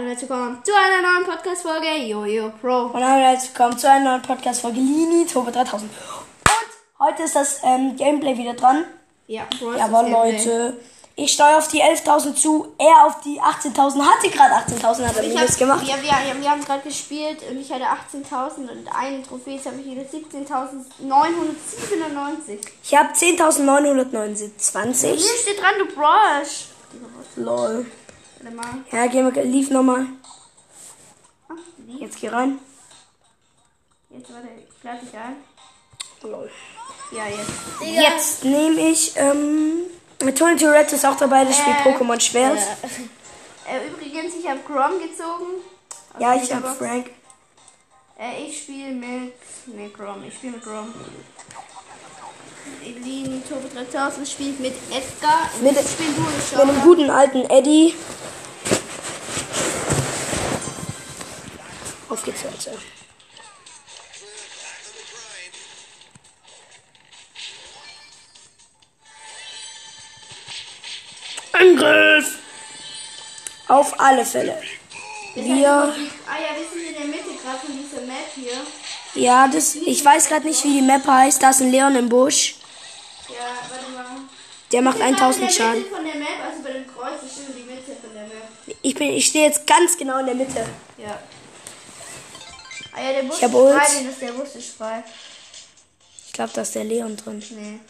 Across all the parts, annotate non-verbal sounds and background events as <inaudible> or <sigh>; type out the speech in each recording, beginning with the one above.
Hallo und herzlich willkommen zu einer neuen Podcast-Folge Jojo Pro. Und hallo und herzlich willkommen zu einer neuen Podcast-Folge Lini Tobe 3000. Und heute ist das ähm, Gameplay wieder dran. Ja, Bro, Jawohl, Leute. Ich steuere auf die 11.000 zu, er auf die 18.000. Hatte gerade 18.000, hat er Ich Minus hab, gemacht. Ja, wir, wir haben gerade gespielt und ich hatte 18.000 und eine Trophäe, jetzt habe ich wieder 17.997. Ich habe 10.929. Hier steht dran, du Brosch. Lol. Warte mal. Ja, gehen wir, lief nochmal. Jetzt geh rein. Jetzt warte, ich lade dich ein. Lol. Ja, jetzt. Jetzt nehme ich, ähm, Tony Tourette ist auch dabei, das spielt Äh, Pokémon Schwert. Äh, übrigens, ich habe Grom gezogen. Ja, ich habe. Frank. Äh, ich spiele mit. Ne, Grom. Ich spiele mit Grom. Elin Tobe 3000 spielt mit Edgar. Mit- Mit einem guten alten Eddie. Auf geht's, Leute. Angriff! Auf alle Fälle. Wir, Ah ja, wir sind in der Mitte gerade von dieser Map hier. Ja, das, ich weiß gerade nicht, wie die Map heißt. Da ist ein Leon im Busch. Ja, warte mal. Der macht Wir sind gerade in 1000 der Schaden. Ist. Ich bin, ich stehe jetzt ganz genau in der Mitte. Ja. Ah ja, der Bus Ich hab ist frei, denn das- der Bus ist frei. Ich glaube, da ist der Leon drin. Nee.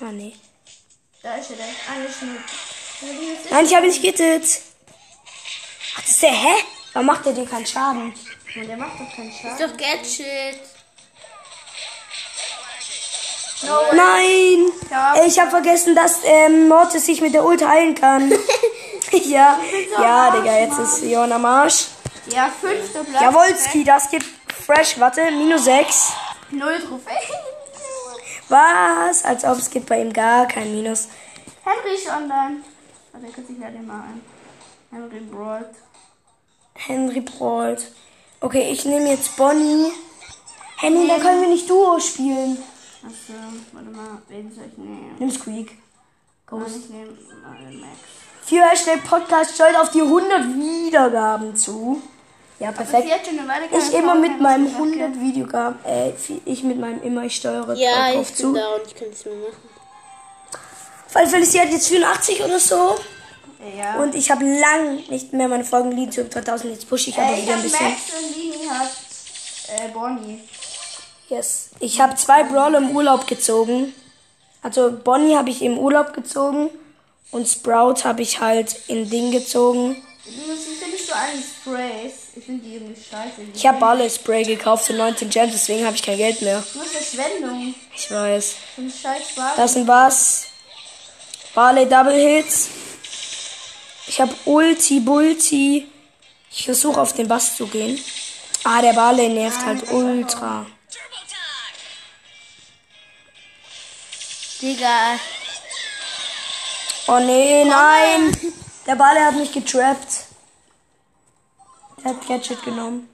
Ah, nee. Da ist er, der ist eine Schnitt. Nein, ich habe ihn nicht gehittet. Ach, das ist der, hä? Warum macht der dir keinen Schaden? Und der macht doch keinen Schaden. Doch Gadget. Nein! Ja. Ich habe vergessen, dass ähm, Mortis sich mit der Ult heilen kann. <laughs> <laughs> ja, ja, Digga, jetzt ist Leon am Arsch. Ja, fünfter Platz. Jawolski, das gibt Fresh, warte, minus 6. Null Trophäen. Was? Als ob es gibt bei ihm gar kein Minus. Henry ist online. Warte, kurz, ich lade ihn mal ein. Henry Broad. Henry Brault. Okay, ich nehme jetzt Bonnie. Henry, dann können wir nicht Duo spielen. Achso, warte mal, wen soll ich nehmen? Nimm Squeak. Mann, ich nehme den Max. Für Hashtag Podcast steuert auf die 100 Wiedergaben zu. Ja, Sie perfekt. hat schon eine Weile keine Ich immer mit mehr, meinem was gesagt, 100 Videogaben, äh, ich mit meinem immer, ich steuere Ja, drauf ich zu. bin da und ich kann nichts mehr machen. Fälle, sie hat jetzt 84 oder so. Ja. Und ich habe lang nicht mehr meine Folgen Lied zu 2000. Jetzt pushe ich aber äh, wieder ein bisschen. Max und Lini hat äh, Bonnie. Yes. Ich habe zwei Brawler im Urlaub gezogen. Also Bonnie habe ich im Urlaub gezogen. Und Sprout habe ich halt in Ding gezogen. Wie findest du eigentlich Sprays? Ich finde die irgendwie scheiße. Die Ich habe alle Spray gekauft für 19 Gems, deswegen habe ich kein Geld mehr. Nur Verschwendung. Ich weiß. Das sind was? Barley Double Hits. Ich habe Ulti, Bulti. Ich versuche auf den Bass zu gehen. Ah, der Barley nervt halt ultra. Digga. Oh nee, nein. Der Barley hat mich getrappt. Der hat Gadget genommen.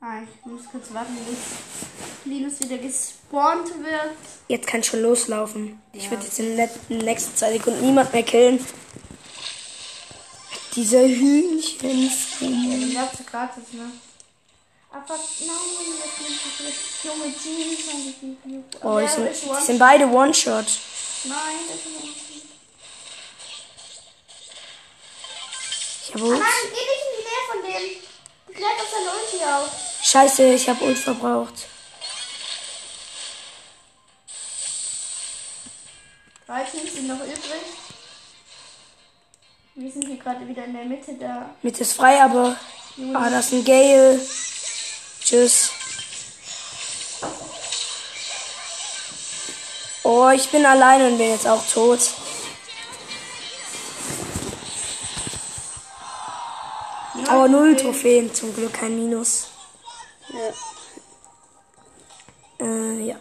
Ah, ich muss kurz warten, bis Linus wieder gespawnt wird. Jetzt kann ich schon loslaufen. Ich würde jetzt in den nächsten zwei Sekunden niemand mehr killen. Diese Hühnchen. Gab's ja gratis, ne? Aber nein, das ist nicht junge die Oh, die Der sind, die sind beide One-Shot. Nein, das ist nicht. Ich habe Ult. Nein, geh nicht in die Nähe von dem. Ich gleich auf seine Ulti auf. Scheiße, ich habe Ult verbraucht. Drei Teams sind noch übrig. Wir sind hier gerade wieder in der Mitte da. Mit ist frei, aber. Ah, das ist ein Gale. Tschüss. Oh, ich bin alleine und bin jetzt auch tot. Aber null Trophäen, zum Glück kein Minus. Ja. Äh, ja.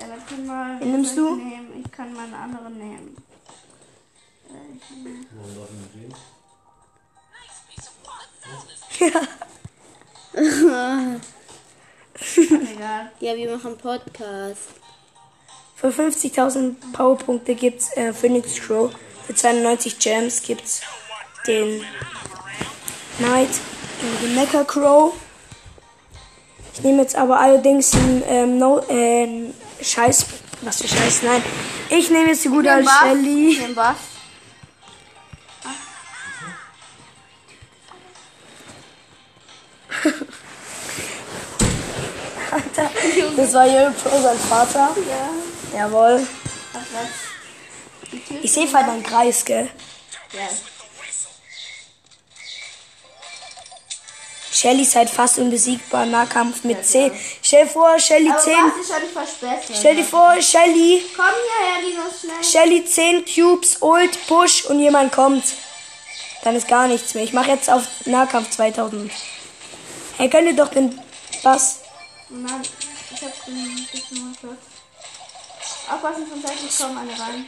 Ja, dann können wir. Nimmst du? Ich, nehmen? ich kann mal einen anderen nehmen. Äh, ich Egal. Ja, wir machen Podcast. Für 50.000 Powerpunkte gibt's äh, Phoenix Crow. Für 92 Gems gibt's den Knight gegen den Mecha Crow. Ich nehme jetzt aber allerdings einen ähm, no, ähm, Scheiß. Was für Scheiß? Nein. Ich nehme jetzt die gute alte Ich Shelly. Bass. Alter, <laughs> das war Pro sein Vater. Ja. Jawohl. Ach was. Tür Ich sehe halt einen Kreis, gell? Ja. Shelly ist halt fast unbesiegbar. Nahkampf mit C. Stell dir vor, Shelly Aber 10. Bass ist schon verspätet. Stell dir vor, Shelly. Komm hierher, Linus, schnell. Shelly 10 Cubes, Ult, Push und jemand kommt. Dann ist gar nichts mehr. Ich mache jetzt auf Nahkampf 2000. Hey, könnt ihr doch den. Was? Oh nein, ich mal kurz. Aufpassen von Seiten kommen eine rein.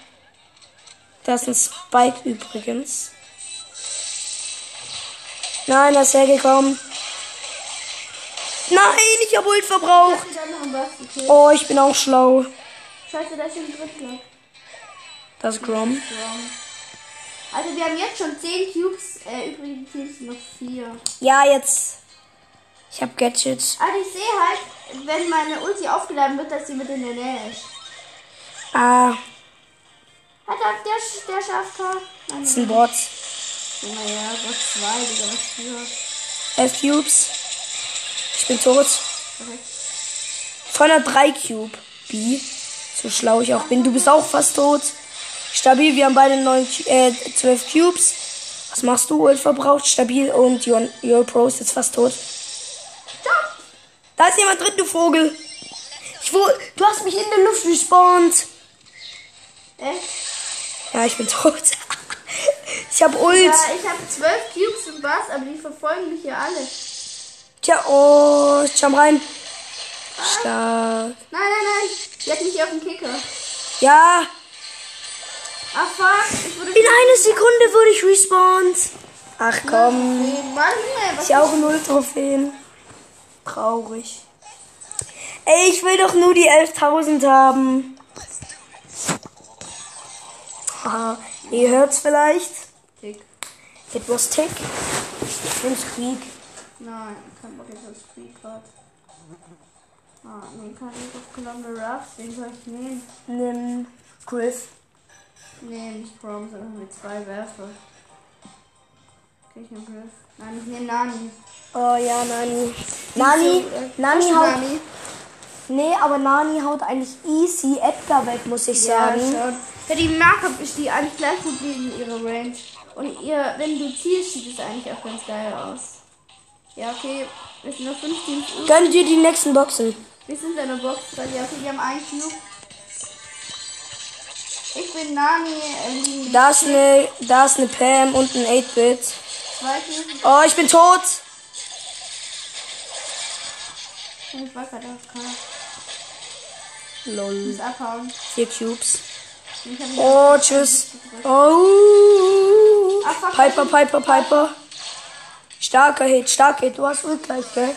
Da ist ein Spike übrigens. Nein, er ist hergekommen. Nein, ich habe Ult verbraucht. Ich. Oh, ich bin auch schlau. Scheiße, da ist ein Drittler. Das ist Grom. Also wir haben jetzt schon 10 Cubes, äh, übrige Cubes noch 4. Ja, jetzt. Ich habe Gadgets. Also ich sehe halt, wenn meine Ulti aufgeladen wird, dass sie mit in der Nähe ist. Ah, Hat er, der, der schafft er. das ist ein Bot. Naja, Gott 2, Digga, was für. Elf Cubes. Ich bin tot. Perfekt. 203 Cube. B. So schlau ich auch bin. Du bist auch fast tot. Stabil, wir haben beide 9, Cu- äh, 12 Cubes. Was machst du? Ult verbraucht. Stabil und your, your Pro ist jetzt fast tot. Da ist jemand drin, du Vogel. Ich wo, du hast mich in der Luft gespawnt. Echt? Ja, ich bin tot. <laughs> Ich hab Ult. Ja, ich habe 12 Cubes und Bass, aber die verfolgen mich hier alle. Tja, oh, ich jump rein. Stark. Nein, nein, nein. Die hat mich hier auf den Kicker. Ja, Ah, fuck. In einer Sekunde wurde ich respawned. Ach komm. Nee, Mann, ey, was Ich auch null Trophäen. Traurig. Ey, ich will doch nur die 11.000 haben. Haha, ihr hört's vielleicht. Tick. It was tick. Nimm Squeak. Nein, kein Bock jetzt auf Speed grad. Ah, nee, kann ich auf Columbia Ruffs, den soll ich nehmen. Nimm Griff. Nee, nicht Chrome, sondern mit zwei Werfer. Okay, ich nehm Griff. Nein, ich nehm Nani. Oh ja, Nani. Nani, Nani haut. Nani? Nee, aber Nani haut eigentlich easy Edgar weg, muss ich sagen. schon. Ja, die Nahkampf ist die eigentlich gleich geblieben, ihre Range. Und ihr, wenn du zielst, sieht es eigentlich auch ganz geil aus. Ja, okay. Wir sind noch 15 Uhr. Gönn dir die nächsten Boxen. Wir sind in einer Box. Ja, okay, wir haben einen Cube. Ich bin Nani. Äh, liegen Da ist eine, da ist eine Pam und ein 8-Bit. Oh, ich bin tot. Ich war gerade auf K. Ich Lol. muss abhauen. Vier Cubes. Ich Oh, tschüss. Oh. Piper, Piper, Piper. Starker Hit, starker Hit. Du hast Ult gleich, gell?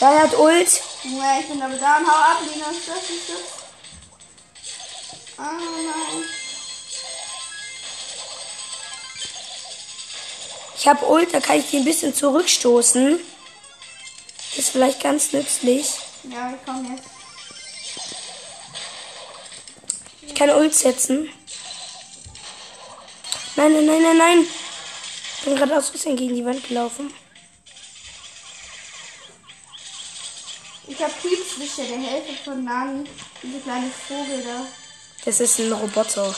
Er hat Ult. Ja, ich bin aber da und hau ab, Linus. Das ist das. Oh nein. Ich habe Ult, da kann ich die ein bisschen zurückstoßen. Ist vielleicht ganz nützlich. Ja, ich komm jetzt. Ich kann Ult setzen. Nein, nein, nein, nein, nein. Ich bin gerade aus Versehen gegen die Wand gelaufen. Ich hab Piepswischer, der Helfer von Nani. Diese kleine Vogel da. Das ist ein Roboter.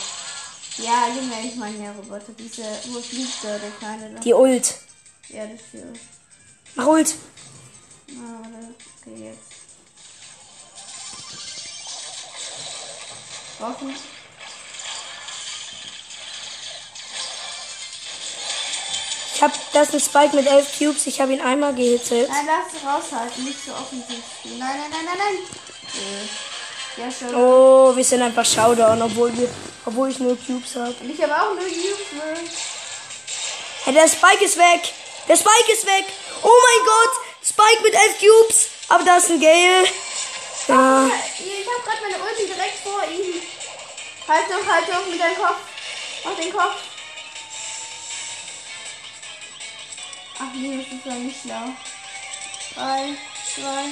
Ja, Junge, ich meine ja Roboter. Diese, wo fliegt da, der kleine da. Die Ult. Ja, das hier. Mach Ult. Ah, warte. Okay, jetzt. Offen. Ich hab, das ist ein Spike mit 11 Cubes. Ich habe ihn einmal gehittet. Nein, darfst du raushalten, nicht so offensiv spielen. Nein, nein, nein, nein, nein. Nee. Ja, schon. Oh, wir sind einfach Showdown, obwohl, wir, obwohl ich nur Cubes habe. Und ich habe auch nur Cubes. Hey, der Spike ist weg. Der Spike ist weg. Oh mein Gott. Spike mit 11 Cubes. Aber da ist ein Gale. Ja. Ich habe gerade meine Ulti direkt vor ihm. Halt doch, halt doch mit deinem Kopf. Mach den Kopf. Ach nee, das ist ja nicht schlau. Drei, zwei.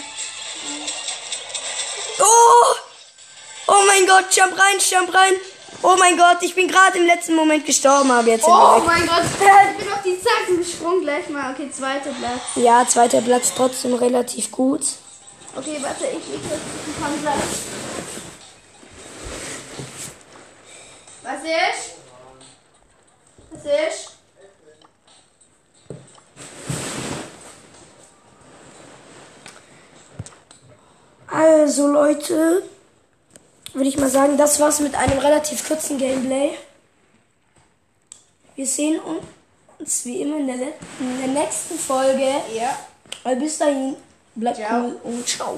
Oh! Oh mein Gott, jump rein, jump rein. Oh mein Gott, ich bin gerade im letzten Moment gestorben, aber jetzt Oh mein Gott, ich bin auf die Zacken gesprungen gleich mal. Okay, zweiter Platz. Ja, zweiter Platz trotzdem relativ gut. Okay, warte, ich leg das ein paar Platz. Was ist? Was ist? Also Leute, würde ich mal sagen, das war's mit einem relativ kurzen Gameplay. Wir sehen uns wie immer in der, in der nächsten Folge. Ja. Weil bis dahin, bleibt Ciao. cool und ciao.